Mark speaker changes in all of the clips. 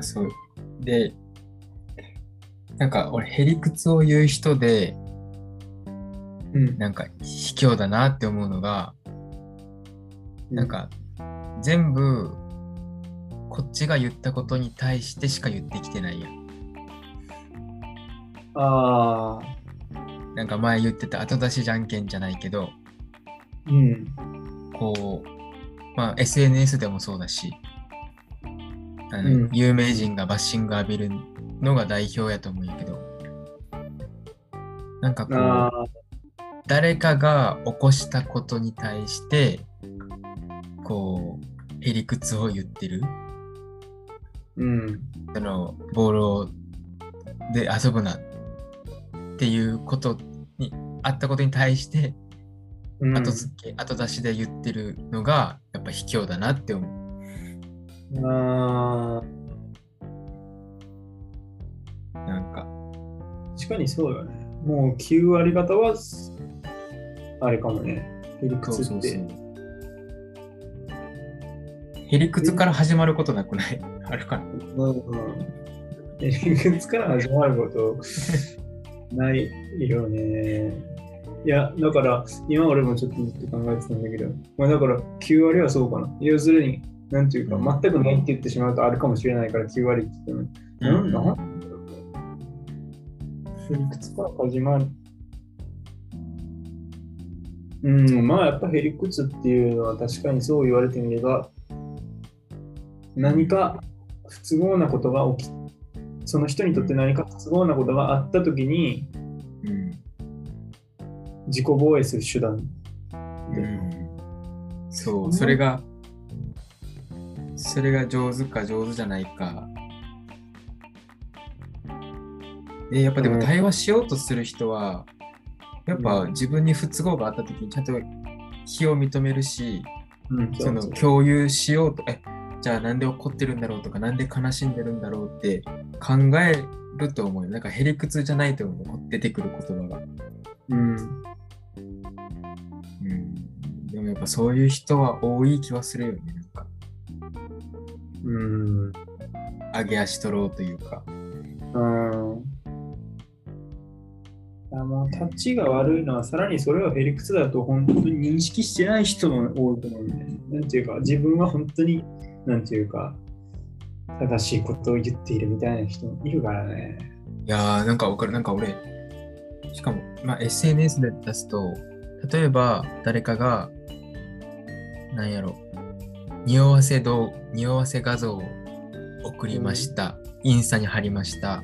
Speaker 1: あ、そう。で、なんか俺、へりくつを言う人で、
Speaker 2: うん。
Speaker 1: なんか卑怯だなって思うのが、なんか全部こっちが言ったことに対してしか言ってきてないやん。
Speaker 2: ああ、
Speaker 1: なんか前言ってた後出しじゃんけんじゃないけど、
Speaker 2: うん。
Speaker 1: こう、まあ SNS でもそうだし、あの
Speaker 2: うん
Speaker 1: 有名人がバッシング浴びるのが代表やと思うんやけど、なんかこ
Speaker 2: あ
Speaker 1: う、誰かが起こしたことに対して、こう、へりくつを言ってる。
Speaker 2: うん。
Speaker 1: そのボールをで遊ぶなっていうことにあったことに対して
Speaker 2: うん。
Speaker 1: 後付け、後出しで言ってるのがやっぱ卑怯だなって思う。
Speaker 2: あ
Speaker 1: なんか、
Speaker 2: あ、確かにそうよね。もう9割方は、あれかもね。へりくつって。
Speaker 1: へりくつから始まることなくない？あるかな？
Speaker 2: うんうん。へりくつから始まること ないよね。いや、だから、今俺もちょっとずっと考えてたんだけど、まあだから9割はそうかな。要するに、なんていうか、
Speaker 1: うん。
Speaker 2: 全くないって言ってしまうとあるかもしれないから9割って言っても、うん、なんへりくつから始まる。うん、まあやっぱへりくつっていうのは確かにそう言われてみれば、何か不都合なことが起き、その人にとって何か不都合なことがあったときに
Speaker 1: うん。
Speaker 2: 自己防衛する手段で。
Speaker 1: うん。そう、それが、それが上手か上手じゃないか。で、やっぱでも
Speaker 2: うん
Speaker 1: 対話しようとする人は、やっぱ自分に不都合があった時にちゃんと非を認めるし、
Speaker 2: うん、
Speaker 1: その共有しようと、え、じゃあなんで怒ってるんだろうとか、なんで悲しんでるんだろうって考えると思うよ。なんかへりくつじゃないと思う。出てくる言葉が。
Speaker 2: うん、
Speaker 1: うん。でもやっぱそういう人は多い気はするよね。
Speaker 2: うん、
Speaker 1: 上げ足取ろうというか。
Speaker 2: うん。あもう立ちが悪いのはさらにそれをへりくつだと本当に認識してない人も多いと思うんで、なんていうか自分は本当になんていうか正しいことを言っているみたいな人もいるからね。
Speaker 1: いやー、なんかわかる。なんか俺、しかも、まあ、SNS で出すと、例えば誰かが、なんやろ、匂わせ動、匂わせ画像を送りました。インスタに貼りました。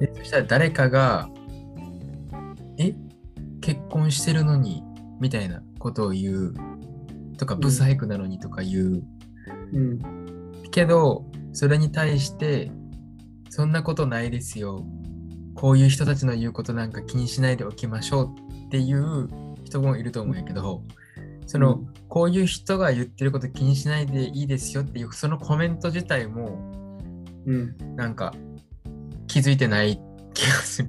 Speaker 1: でそしたら誰かが、え？結婚してるのに？みたいなことを言う。とか、
Speaker 2: ん
Speaker 1: ブサイクなのにとか言う。
Speaker 2: うん。
Speaker 1: けど、それに対して、そんなことないですよ。こういう人たちの言うことなんか気にしないでおきましょうっていう人もいると思うんやけど、その、
Speaker 2: うん。
Speaker 1: こういう人が言ってること気にしないでいいですよっていうそのコメント自体も
Speaker 2: うん。
Speaker 1: なんか気づいてない気がする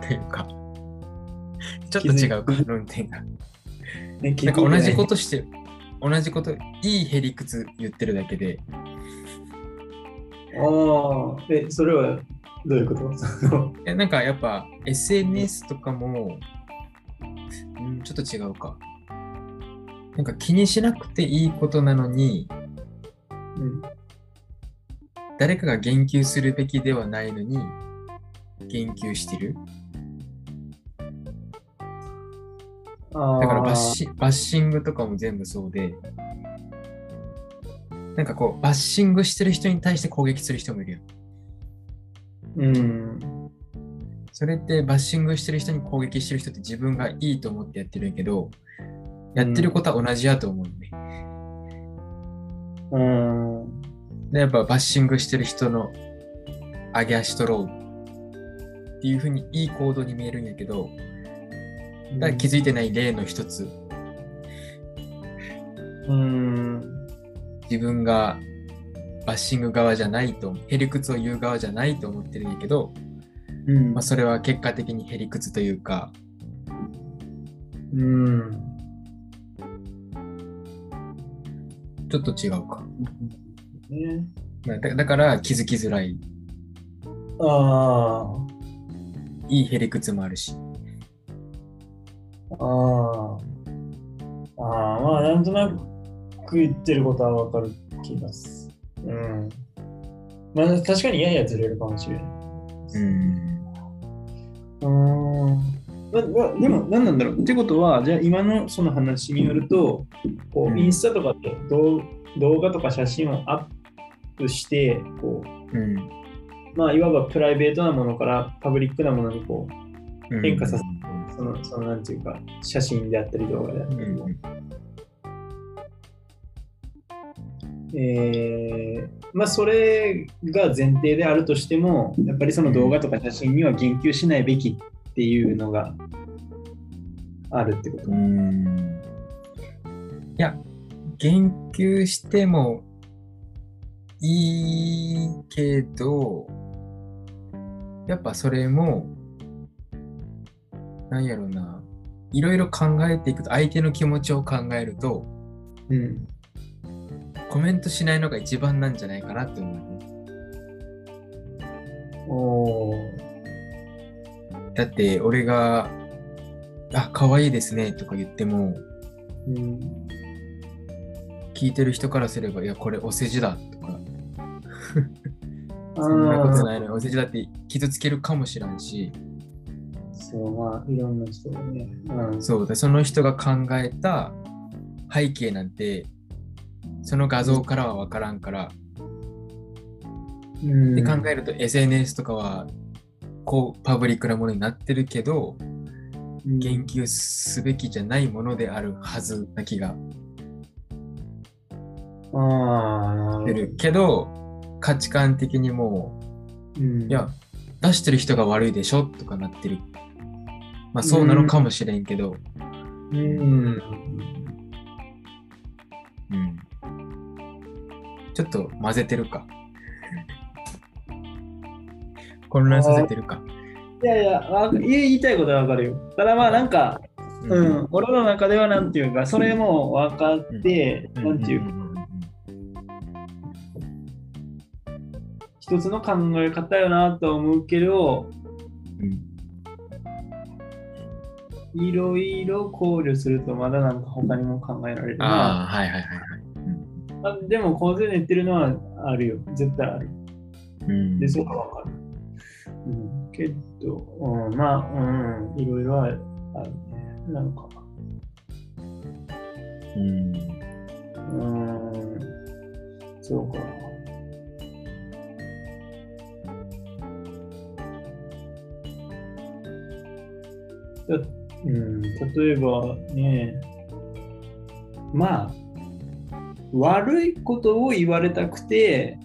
Speaker 1: っていうか。ちょっと違うか論点が
Speaker 2: ね、
Speaker 1: なんか同じことして同じこといいへりくつ言ってるだけで。
Speaker 2: ああ、え、それはどういうこと？
Speaker 1: えなんかやっぱ SNS とかも、うん、ちょっと違うか。なんか気にしなくていいことなのに、
Speaker 2: うん。
Speaker 1: 誰かが言及するべきではないのに、言及してる。だからバッシバッシングとかも全部そうで、なんかこう、バッシングしてる人に対して攻撃する人もいるよ。
Speaker 2: うん。
Speaker 1: それってバッシングしてる人に攻撃してる人って自分がいいと思ってやってるけど、やってることは同じやと思うよね。
Speaker 2: うん。
Speaker 1: で、やっぱバッシングしてる人の上げ足取ろうっていうふうにいい行動に見えるんやけど、だから気づいてない例の一つ、
Speaker 2: うん。
Speaker 1: 自分がバッシング側じゃないと、へりくつを言う側じゃないと思ってるんやけど、
Speaker 2: うん
Speaker 1: まあ、それは結果的にへりくつというか、
Speaker 2: うん。
Speaker 1: ちょっと違うか。
Speaker 2: ね。
Speaker 1: まあだだから気づきづらい。
Speaker 2: あ
Speaker 1: いいへりくつもあるし。
Speaker 2: あ、ああ、ああ、まあなんとなく言ってることはわかる気がする。うん。まあ確かにややずれるかもしれない。
Speaker 1: うん。
Speaker 2: うーんままでも何なんだろう。ってことはじゃあ今のその話によるとこ
Speaker 1: う
Speaker 2: うん。インスタとかで動動画とか写真をアップしてこ
Speaker 1: うん。
Speaker 2: う、まあ、いわばプライベートなものからパブリックなものにこ
Speaker 1: うん。
Speaker 2: 変化させうそのそのなんていうか写真であったり動画であったりを、えーまあそれが前提であるとしてもやっぱりその動画とか写真には言及しないべきっていうのがあるってこと
Speaker 1: う。ん。いや、言及してもいいけど、やっぱそれも、なんやろな、いろいろ考えていくと、相手の気持ちを考えると、
Speaker 2: うん。
Speaker 1: コメントしないのが一番なんじゃないかなって思うね。
Speaker 2: おー
Speaker 1: だって、俺が、あ、可愛いですねとか言っても、
Speaker 2: うん。
Speaker 1: 聞いてる人からすれば、いや、これお世辞だとか、
Speaker 2: あ
Speaker 1: そんなこと
Speaker 2: ー
Speaker 1: ないのよ。お世辞だって傷つけるかもしれんし、
Speaker 2: そう、まあ、いろんな人がね。うん。
Speaker 1: そうだ、その人が考えた背景なんて、その画像からは分からんから、
Speaker 2: うん
Speaker 1: で考えると SNS とかは、こう、パブリックなものになってるけど、言及すべきじゃないものであるはずな気が
Speaker 2: ああ、
Speaker 1: するけど、価値観的にも
Speaker 2: うん、
Speaker 1: う、いや、出してる人が悪いでしょとかなってる。まあそうなのかもしれんけど、
Speaker 2: うん。
Speaker 1: うん。ちょっと混ぜてるか。混乱させてるか。
Speaker 2: いやいや、わ言いたいことはわかるよ。ただまあ、なんか、うん、俺の中ではなんていうか、それも分かって、
Speaker 1: うん。
Speaker 2: なんていうか、
Speaker 1: ん
Speaker 2: 一つの考え方よなとは思うけど、
Speaker 1: うん
Speaker 2: いろいろ考慮すると、まだなんか他にも考えられる
Speaker 1: ああ、
Speaker 2: な。
Speaker 1: はいはいはいはい。
Speaker 2: あでも、構図で言ってるのはあるよ。絶対ある。
Speaker 1: うん
Speaker 2: で、そこはわかる。うん、けど、うん、まあ、うん、いろいろあるね。なんか、
Speaker 1: うん
Speaker 2: うん、そうか。だうん、例えばね、まあ、悪いことを言われたくて、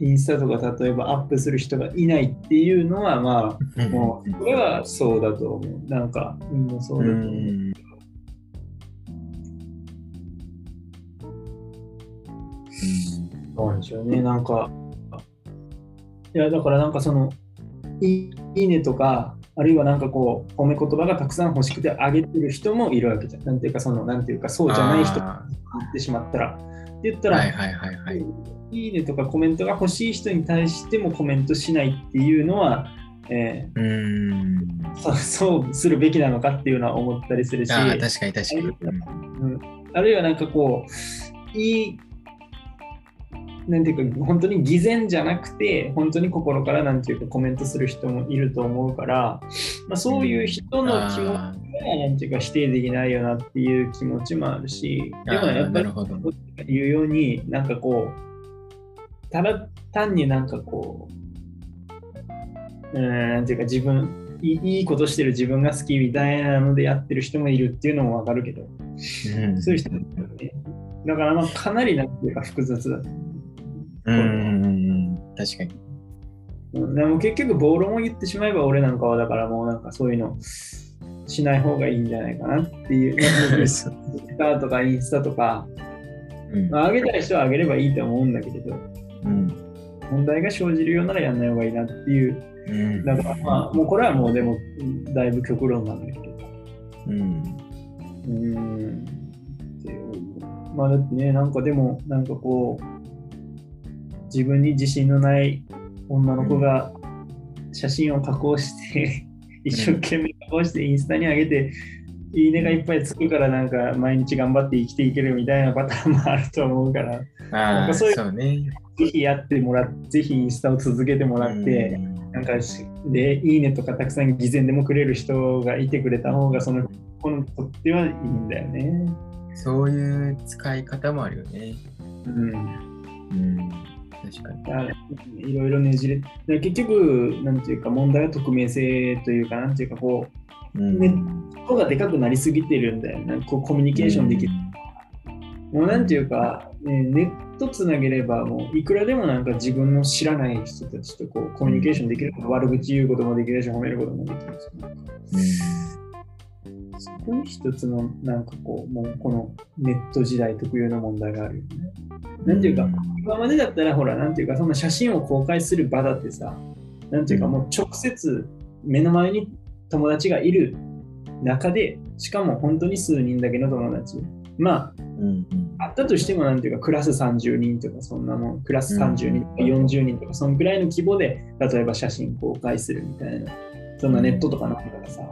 Speaker 2: インスタとか例えばアップする人がいないっていうのは、まあ、もう、それはそうだと思う。なんか、みんなそう
Speaker 1: う
Speaker 2: だと思う。うなんでしょうね。なんか、いや、だからなんかその、いいねとか、あるいはなんかこう、褒め言葉がたくさん欲しくてあげてる人もいるわけじゃん。なんていうか、その、なんていうか、そうじゃない人が
Speaker 1: あ
Speaker 2: 言ってしまったら。って言ったら、
Speaker 1: ーはいはいはいはい。
Speaker 2: いいねとかコメントが欲しい人に対してもコメントしないっていうのは、え
Speaker 1: うん。
Speaker 2: ーそそうするべきなのかっていうのは思ったりするし、
Speaker 1: ああ、確かに確かに。
Speaker 2: うんあるいはなんかこう、いい、なんていうか、本当に偽善じゃなくて、本当に心からなんていうかコメントする人もいると思うから、まあ、そういう人の気持ちは
Speaker 1: あ
Speaker 2: なんていうか否定できないよなっていう気持ちもあるし、でもやっぱり。言うように、なんかこう、ただ単になんかこう、うん、なんていうか自分いい、ことしてる自分が好きみたいなのでやってる人もいるっていうのもわかるけど、
Speaker 1: うん
Speaker 2: そういう人もいるよね。だからまあかなりなんていうか複雑だ。
Speaker 1: うんうんうん確かに。
Speaker 2: うんでも結局暴論を言ってしまえば俺なんかはだからもうなんかそういうのしない方がいいんじゃないかなっていう。ツイッターとかインスタとか、
Speaker 1: うん
Speaker 2: まあ、上げたい人は上げればいいと思うんだけれど、
Speaker 1: うん
Speaker 2: 問題が生じるようならやんない方がいいなっていう。
Speaker 1: うん
Speaker 2: だからまあもうこれはもうでもだいぶ極論なんだけど。
Speaker 1: うん
Speaker 2: うーん。まあだってね、なんかでも、なんかこう、自分に自信のない女の子が写真を加工して、一生懸命加工してインスタに上げて、いいねがいっぱいつくからなんか毎日頑張って生きていけるみたいなパターンもあると思うから、
Speaker 1: ああ、
Speaker 2: かそういう
Speaker 1: ね。
Speaker 2: ぜひやってもらって、ぜひインスタを続けてもらって、なんかしで、いいねとかたくさん偽善でもくれる人がいてくれた方が、その子にとってはいいんだよね。
Speaker 1: そういう使い方もあるよね。
Speaker 2: うん。
Speaker 1: うん。確かに。
Speaker 2: いろいろねじれ、結局、なんていうか、問題は匿名性というか、なんていうか、こ
Speaker 1: うん
Speaker 2: ねがでかくなりすぎてるんだよね。こうコミュニケーションできる。もうなんていうか、ね、ネットつなげれば、もういくらでもなんか自分の知らない人たちとこうコミュニケーションできる。悪口言うこともできるし、褒めることもできるし。なんかそこに一つの、なんかこう、もうこのネット時代特有の問題があるよね。なんていうか、今までだったら、ほら、なんていうか、その写真を公開する場だってさ、なんていうか、もう直接目の前に友達がいる中で、しかも本当に数人だけの友達。ま
Speaker 1: うんうん
Speaker 2: あ、あったとしても、なんていうか、クラス30人とか、そんなもん、クラス30人とか40人とか、そのくらいの規模で、例えば写真公開するみたいな、そんなネットとかなったからさ。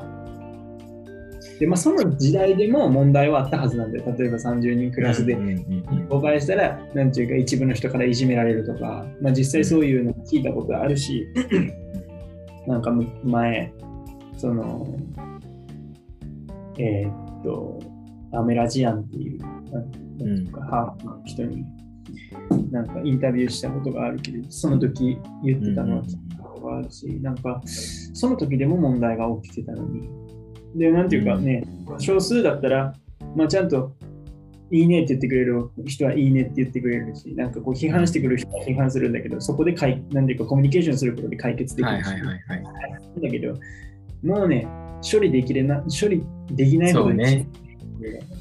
Speaker 2: で、まあ、その時代でも問題はあったはずなんで、例えば30人クラスで
Speaker 1: うんうんうん
Speaker 2: 公開したら、なんていうか、一部の人からいじめられるとか、まあ、実際そういうの聞いたことあるし、なんかむ前、その、えーっと、アメラジアンっていう、なんていうか、ハーフの人に、なんかインタビューしたことがあるけど、その時言ってたのは聞いたことがあるし、なんか、その時でも問題が起きてたのに、で、なんていうかね、少数だったら、まあ、ちゃんと、いいねって言ってくれる人はいいねって言ってくれるし、なんかこう批判してくる人は批判するんだけど、そこでかい、なんていうかコミュニケーションすることで解決できるし、
Speaker 1: はいはいはいはい。
Speaker 2: だけど、もうね、処理できれな、処理できない
Speaker 1: ね。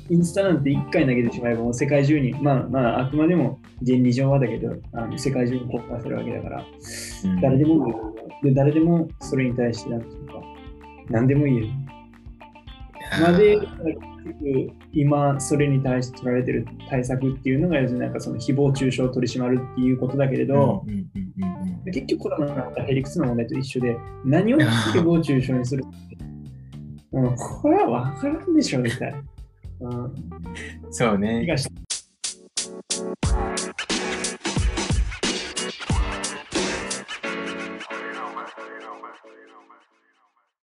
Speaker 2: インスタなんて1回投げてしまえば、もう世界中に、まあまあ、あくまでも原理上はだけど、あの世界中に公開するわけだから、
Speaker 1: うん。
Speaker 2: 誰でもで、誰でもそれに対して、なんていうか、何でも言える。まあで、今、それに対して取られてる対策っていうのが、要するになんかその誹謗中傷を取り締まるっていうことだけれど、結局コロナのヘリクスの問題と一緒で、何を誹謗中傷にするもうこれは分からんでしょ、みたいな。うん
Speaker 1: そうね。